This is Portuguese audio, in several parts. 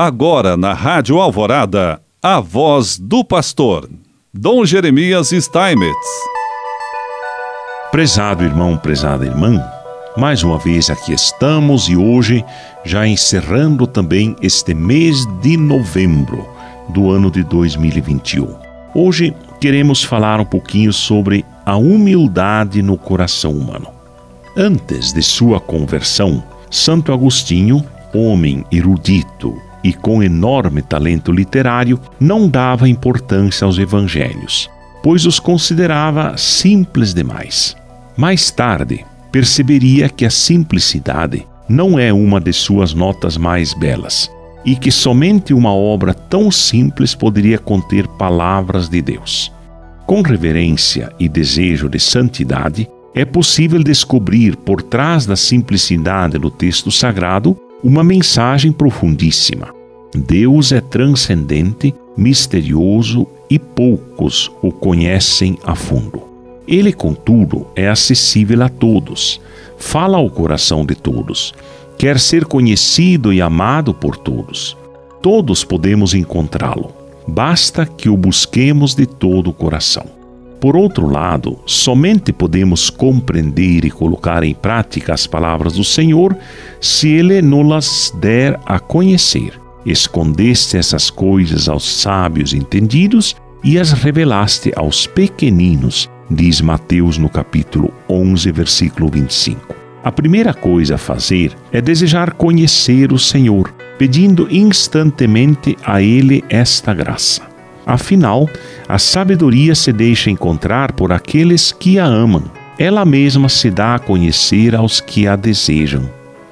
Agora na Rádio Alvorada, a voz do pastor, Dom Jeremias Steinmetz. Prezado irmão, prezada irmã, mais uma vez aqui estamos e hoje já encerrando também este mês de novembro do ano de 2021. Hoje queremos falar um pouquinho sobre a humildade no coração humano. Antes de sua conversão, Santo Agostinho, homem erudito e com enorme talento literário, não dava importância aos evangelhos, pois os considerava simples demais. Mais tarde, perceberia que a simplicidade não é uma de suas notas mais belas e que somente uma obra tão simples poderia conter palavras de Deus. Com reverência e desejo de santidade, é possível descobrir por trás da simplicidade do texto sagrado uma mensagem profundíssima. Deus é transcendente, misterioso e poucos o conhecem a fundo. Ele, contudo, é acessível a todos, fala ao coração de todos, quer ser conhecido e amado por todos. Todos podemos encontrá-lo, basta que o busquemos de todo o coração. Por outro lado, somente podemos compreender e colocar em prática as palavras do Senhor se Ele nos der a conhecer. Escondeste essas coisas aos sábios entendidos e as revelaste aos pequeninos, diz Mateus no capítulo 11, versículo 25. A primeira coisa a fazer é desejar conhecer o Senhor, pedindo instantemente a Ele esta graça. Afinal, a sabedoria se deixa encontrar por aqueles que a amam. Ela mesma se dá a conhecer aos que a desejam.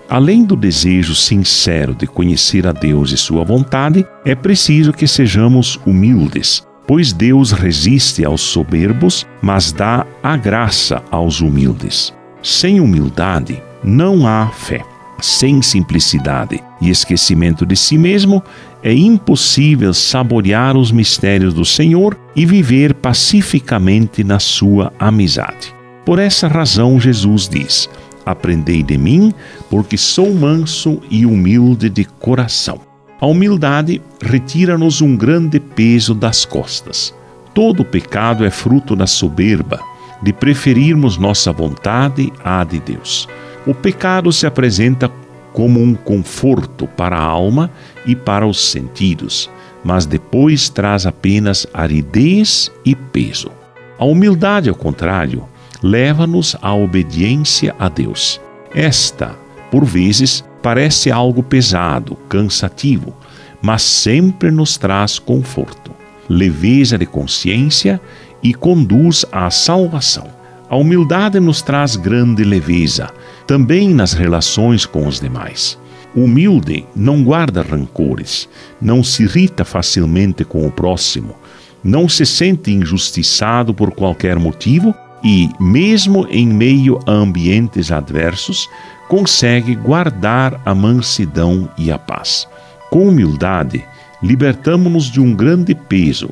Além do desejo sincero de conhecer a Deus e Sua vontade, é preciso que sejamos humildes, pois Deus resiste aos soberbos, mas dá a graça aos humildes. Sem humildade não há fé. Sem simplicidade e esquecimento de si mesmo, é impossível saborear os mistérios do Senhor e viver pacificamente na sua amizade. Por essa razão, Jesus diz: Aprendei de mim, porque sou manso e humilde de coração. A humildade retira-nos um grande peso das costas. Todo pecado é fruto da soberba, de preferirmos nossa vontade à de Deus. O pecado se apresenta como um conforto para a alma e para os sentidos, mas depois traz apenas aridez e peso. A humildade, ao contrário, leva-nos à obediência a Deus. Esta, por vezes, parece algo pesado, cansativo, mas sempre nos traz conforto, leveza de consciência e conduz à salvação. A humildade nos traz grande leveza, também nas relações com os demais. Humilde não guarda rancores, não se irrita facilmente com o próximo, não se sente injustiçado por qualquer motivo e, mesmo em meio a ambientes adversos, consegue guardar a mansidão e a paz. Com humildade, libertamos-nos de um grande peso,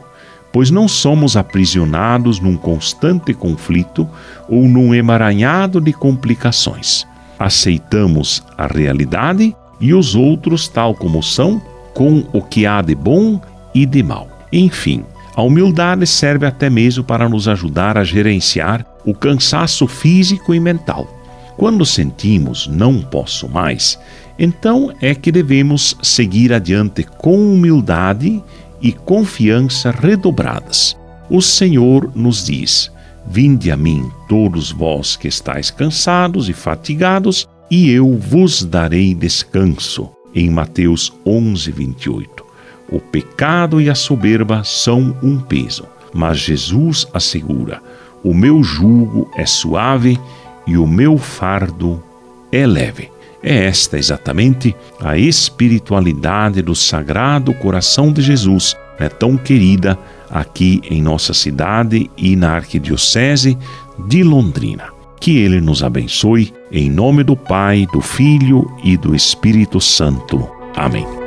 pois não somos aprisionados num constante conflito ou num emaranhado de complicações. Aceitamos a realidade e os outros tal como são, com o que há de bom e de mal. Enfim, a humildade serve até mesmo para nos ajudar a gerenciar o cansaço físico e mental. Quando sentimos não posso mais, então é que devemos seguir adiante com humildade e confiança redobradas. O Senhor nos diz: Vinde a mim, todos vós que estáis cansados e fatigados, e eu vos darei descanso. Em Mateus 11, 28. O pecado e a soberba são um peso, mas Jesus assegura: O meu jugo é suave e o meu fardo é leve. É esta exatamente a espiritualidade do Sagrado Coração de Jesus, né, tão querida aqui em nossa cidade e na Arquidiocese de Londrina. Que Ele nos abençoe, em nome do Pai, do Filho e do Espírito Santo. Amém.